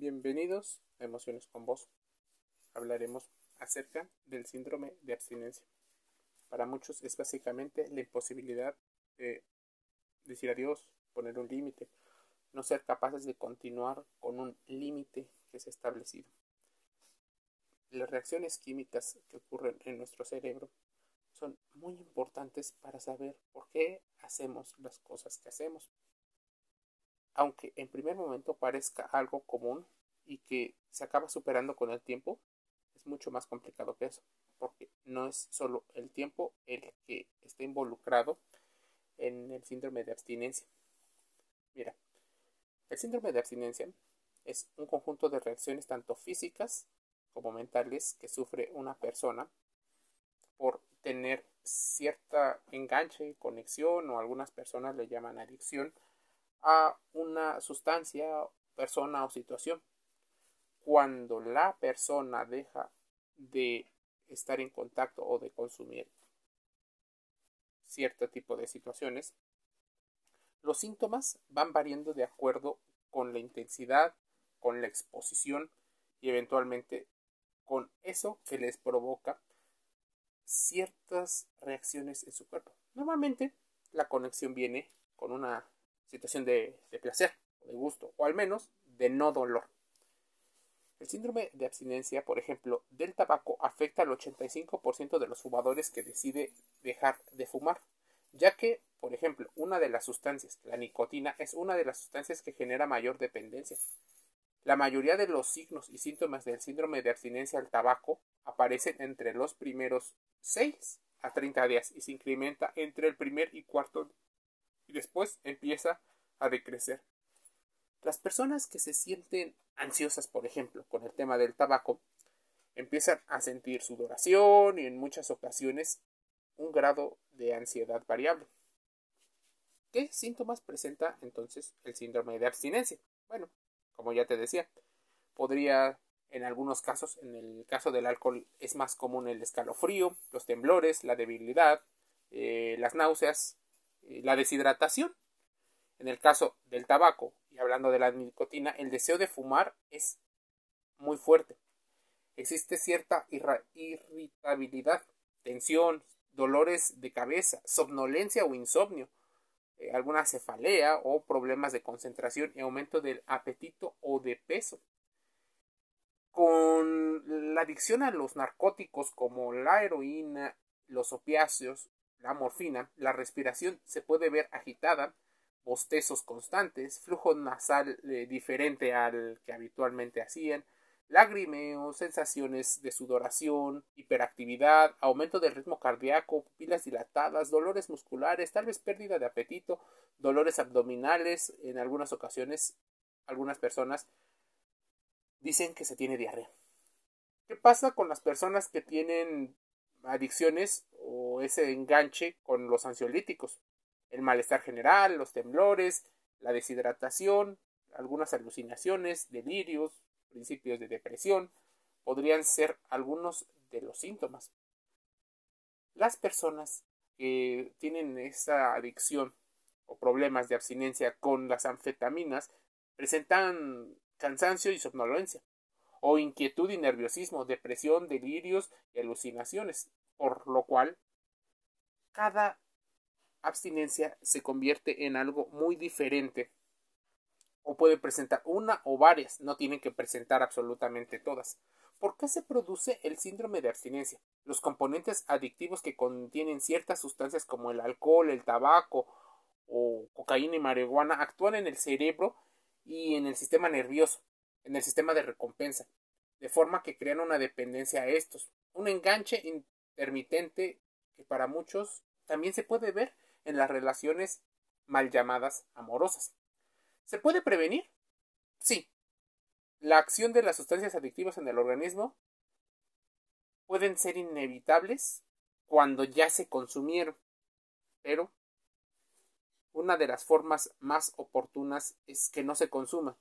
Bienvenidos a Emociones con Vos. Hablaremos acerca del síndrome de abstinencia. Para muchos es básicamente la imposibilidad de decir adiós, poner un límite, no ser capaces de continuar con un límite que se ha establecido. Las reacciones químicas que ocurren en nuestro cerebro son muy importantes para saber por qué hacemos las cosas que hacemos. Aunque en primer momento parezca algo común y que se acaba superando con el tiempo, es mucho más complicado que eso, porque no es solo el tiempo el que está involucrado en el síndrome de abstinencia. Mira, el síndrome de abstinencia es un conjunto de reacciones tanto físicas como mentales que sufre una persona por tener cierta enganche, conexión o algunas personas le llaman adicción a una sustancia, persona o situación. Cuando la persona deja de estar en contacto o de consumir cierto tipo de situaciones, los síntomas van variando de acuerdo con la intensidad, con la exposición y eventualmente con eso que les provoca ciertas reacciones en su cuerpo. Normalmente la conexión viene con una situación de, placer, de gusto, o al menos de no dolor. El síndrome de abstinencia, por ejemplo, del tabaco afecta al 85% de los fumadores que decide dejar de fumar, ya que, por ejemplo, una de las sustancias, la nicotina, es una de las sustancias que genera mayor dependencia. La mayoría de los signos y síntomas del síndrome de abstinencia al tabaco aparecen entre los primeros 6 a 30 días y se incrementa entre el primer y cuarto y después empieza a decrecer. Las personas que se sienten ansiosas, por ejemplo, con el tema del tabaco, empiezan a sentir sudoración y en muchas ocasiones un grado de ansiedad variable. ¿Qué síntomas presenta entonces el síndrome de abstinencia? Bueno, como ya te decía, podría en algunos casos, en el caso del alcohol es más común el escalofrío, los temblores, la debilidad, eh, las náuseas, la deshidratación. En el caso del tabaco, y hablando de la nicotina, el deseo de fumar es muy fuerte. Existe cierta irritabilidad, tensión, dolores de cabeza, somnolencia o insomnio, eh, alguna cefalea o problemas de concentración y aumento del apetito o de peso. Con la adicción a los narcóticos como la heroína, los opiáceos, la morfina, la respiración se puede ver agitada, bostezos constantes, flujo nasal eh, diferente al que habitualmente hacían, lagrimeo, sensaciones de sudoración, hiperactividad, aumento del ritmo cardíaco, pupilas dilatadas, dolores musculares, tal vez pérdida de apetito, dolores abdominales, en algunas ocasiones algunas personas dicen que se tiene diarrea. ¿Qué pasa con las personas que tienen adicciones o ese enganche con los ansiolíticos? El malestar general, los temblores, la deshidratación, algunas alucinaciones, delirios, principios de depresión, podrían ser algunos de los síntomas. Las personas que tienen esa adicción o problemas de abstinencia con las anfetaminas presentan cansancio y somnolencia, o inquietud y nerviosismo, depresión, delirios y alucinaciones, por lo cual cada abstinencia se convierte en algo muy diferente o puede presentar una o varias, no tienen que presentar absolutamente todas. ¿Por qué se produce el síndrome de abstinencia? Los componentes adictivos que contienen ciertas sustancias como el alcohol, el tabaco o cocaína y marihuana actúan en el cerebro y en el sistema nervioso, en el sistema de recompensa, de forma que crean una dependencia a estos, un enganche intermitente que para muchos también se puede ver en las relaciones mal llamadas amorosas. ¿Se puede prevenir? Sí. La acción de las sustancias adictivas en el organismo pueden ser inevitables cuando ya se consumieron, pero una de las formas más oportunas es que no se consuma.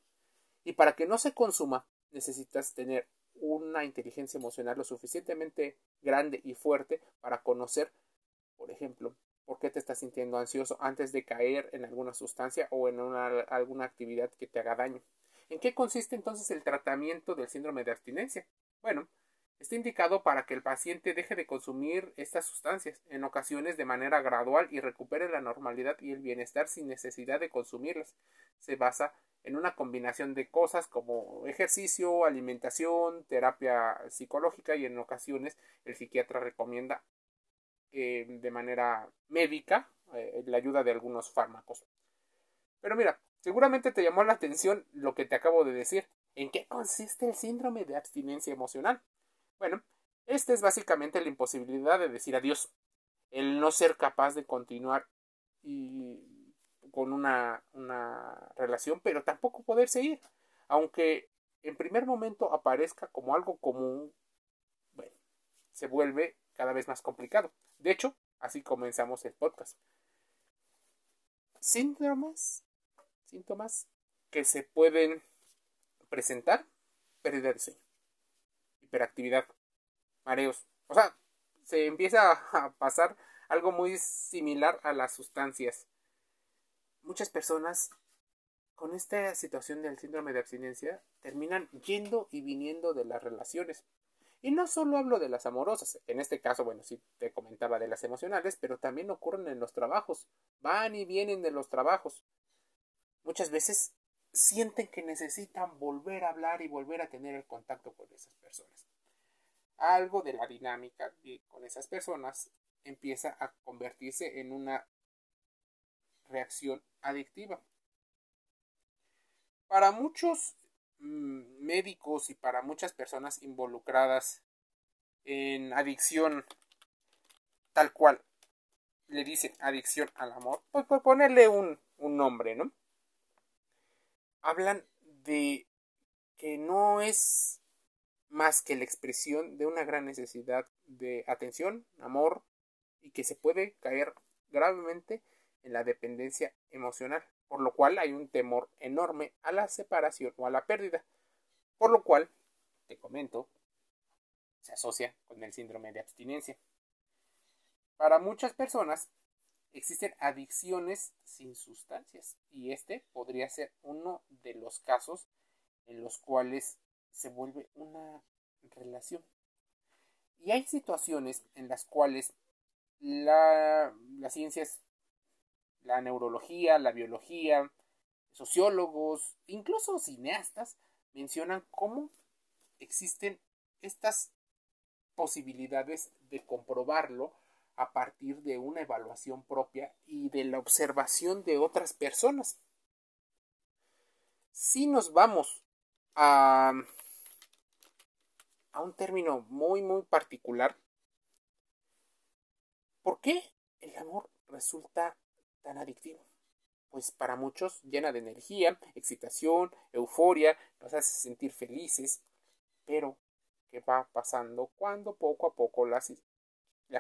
Y para que no se consuma, necesitas tener una inteligencia emocional lo suficientemente grande y fuerte para conocer, por ejemplo, por qué te estás sintiendo ansioso antes de caer en alguna sustancia o en alguna actividad que te haga daño. ¿En qué consiste entonces el tratamiento del síndrome de abstinencia? Bueno, está indicado para que el paciente deje de consumir estas sustancias, en ocasiones de manera gradual y recupere la normalidad y el bienestar sin necesidad de consumirlas. Se basa en una combinación de cosas como ejercicio, alimentación, terapia psicológica y en ocasiones el psiquiatra recomienda eh, de manera médica eh, la ayuda de algunos fármacos. Pero mira, seguramente te llamó la atención lo que te acabo de decir. ¿En qué consiste el síndrome de abstinencia emocional? Bueno, esta es básicamente la imposibilidad de decir adiós, el no ser capaz de continuar y con una, una relación, pero tampoco poder seguir, aunque en primer momento aparezca como algo común, bueno, se vuelve cada vez más complicado. De hecho, así comenzamos el podcast. Síntomas, síntomas que se pueden presentar, pérdida de sueño, hiperactividad, mareos. O sea, se empieza a pasar algo muy similar a las sustancias. Muchas personas con esta situación del síndrome de abstinencia terminan yendo y viniendo de las relaciones. Y no solo hablo de las amorosas, en este caso, bueno, sí te comentaba de las emocionales, pero también ocurren en los trabajos, van y vienen de los trabajos. Muchas veces sienten que necesitan volver a hablar y volver a tener el contacto con esas personas. Algo de la dinámica con esas personas empieza a convertirse en una reacción adictiva. Para muchos mm, médicos y para muchas personas involucradas en adicción tal cual le dicen adicción al amor, pues por ponerle un, un nombre, ¿no? hablan de que no es más que la expresión de una gran necesidad de atención, amor y que se puede caer gravemente en la dependencia emocional, por lo cual hay un temor enorme a la separación o a la pérdida, por lo cual, te comento, se asocia con el síndrome de abstinencia. Para muchas personas, existen adicciones sin sustancias y este podría ser uno de los casos en los cuales se vuelve una relación. Y hay situaciones en las cuales la, las ciencias, la neurología, la biología, sociólogos, incluso cineastas, mencionan cómo existen estas posibilidades de comprobarlo a partir de una evaluación propia y de la observación de otras personas. Si nos vamos a, a un término muy, muy particular, ¿por qué el amor resulta tan adictivo? Pues para muchos llena de energía, excitación, euforia, nos hace sentir felices, pero ¿qué va pasando cuando poco a poco la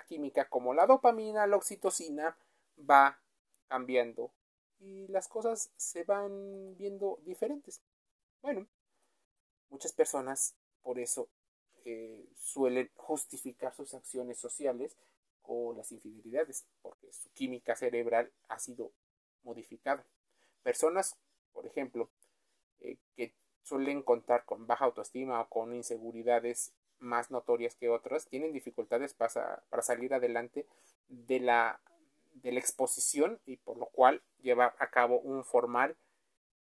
química como la dopamina, la oxitocina va cambiando y las cosas se van viendo diferentes. Bueno, muchas personas por eso eh, suelen justificar sus acciones sociales con las infidelidades, porque su química cerebral ha sido modificada. Personas, por ejemplo, eh, que suelen contar con baja autoestima o con inseguridades más notorias que otras, tienen dificultades para, para salir adelante de la, de la exposición y por lo cual llevar a cabo un formal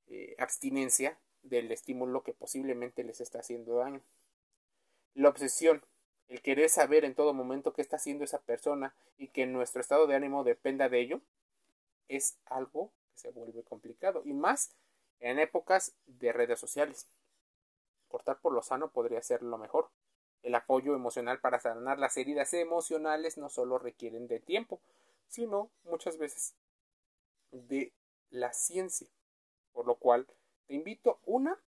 eh, abstinencia del estímulo que posiblemente les está haciendo daño. La obsesión, el querer saber en todo momento qué está haciendo esa persona y que nuestro estado de ánimo dependa de ello, es algo que se vuelve complicado y más en épocas de redes sociales. Cortar por lo sano podría ser lo mejor. El apoyo emocional para sanar las heridas emocionales no solo requieren de tiempo, sino muchas veces de la ciencia. Por lo cual te invito una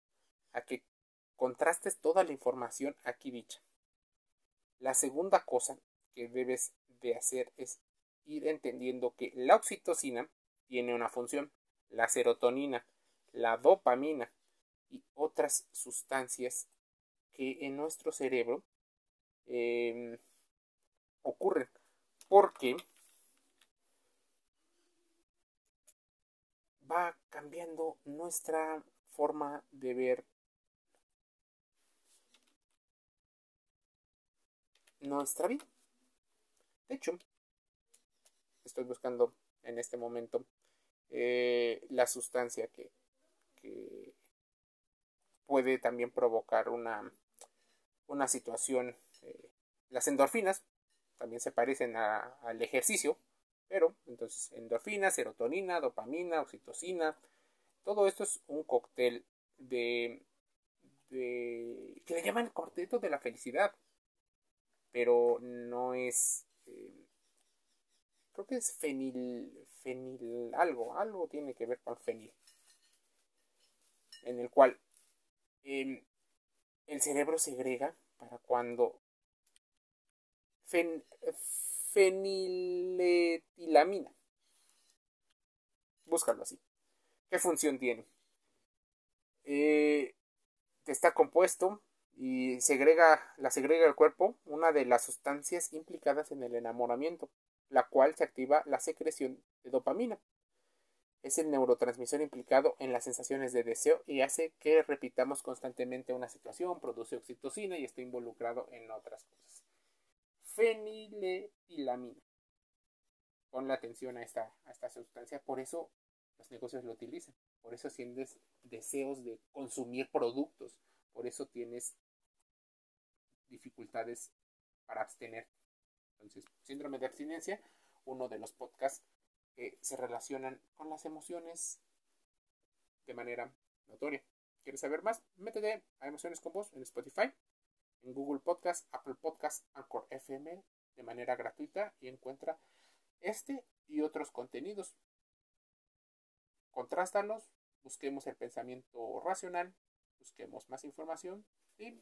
a que contrastes toda la información aquí dicha. La segunda cosa que debes de hacer es ir entendiendo que la oxitocina tiene una función, la serotonina, la dopamina y otras sustancias que en nuestro cerebro em, ocurren. Porque va cambiando nuestra forma de ver nuestra vida. De hecho, estoy buscando en este momento eh, la sustancia que, puede también provocar una, una situación. Eh, las endorfinas también se parecen al ejercicio, pero entonces endorfina, serotonina, dopamina, oxitocina, todo esto es un cóctel de, de que le llaman el cuarteto de la felicidad, pero no es eh, creo que es fenil, fenil algo, algo tiene que ver con fenil, en el cual el cerebro segrega para cuando fen, feniletilamina. Búscalo así. ¿Qué función tiene? Eh, está compuesto y segrega, la segrega el cuerpo una de las sustancias implicadas en el enamoramiento la cual se activa la secreción de dopamina. Es el neurotransmisor implicado en las sensaciones de deseo y hace que repitamos constantemente una situación, produce oxitocina y está involucrado en otras cosas. Feniletilamina. Ponle atención a esta, a esta sustancia, por eso los negocios lo utilizan, por eso sientes deseos de consumir productos, por eso tienes dificultades para abstenerte. Entonces, síndrome de abstinencia, uno de los podcasts que se relacionan con las emociones de manera notoria. ¿Quieres saber más? Métete a Emociones con Vos en Spotify, en Google Podcast, Apple Podcast, Anchor FM de manera gratuita y encuentra este y otros contenidos. Contrástalos, busquemos el pensamiento racional, busquemos más información y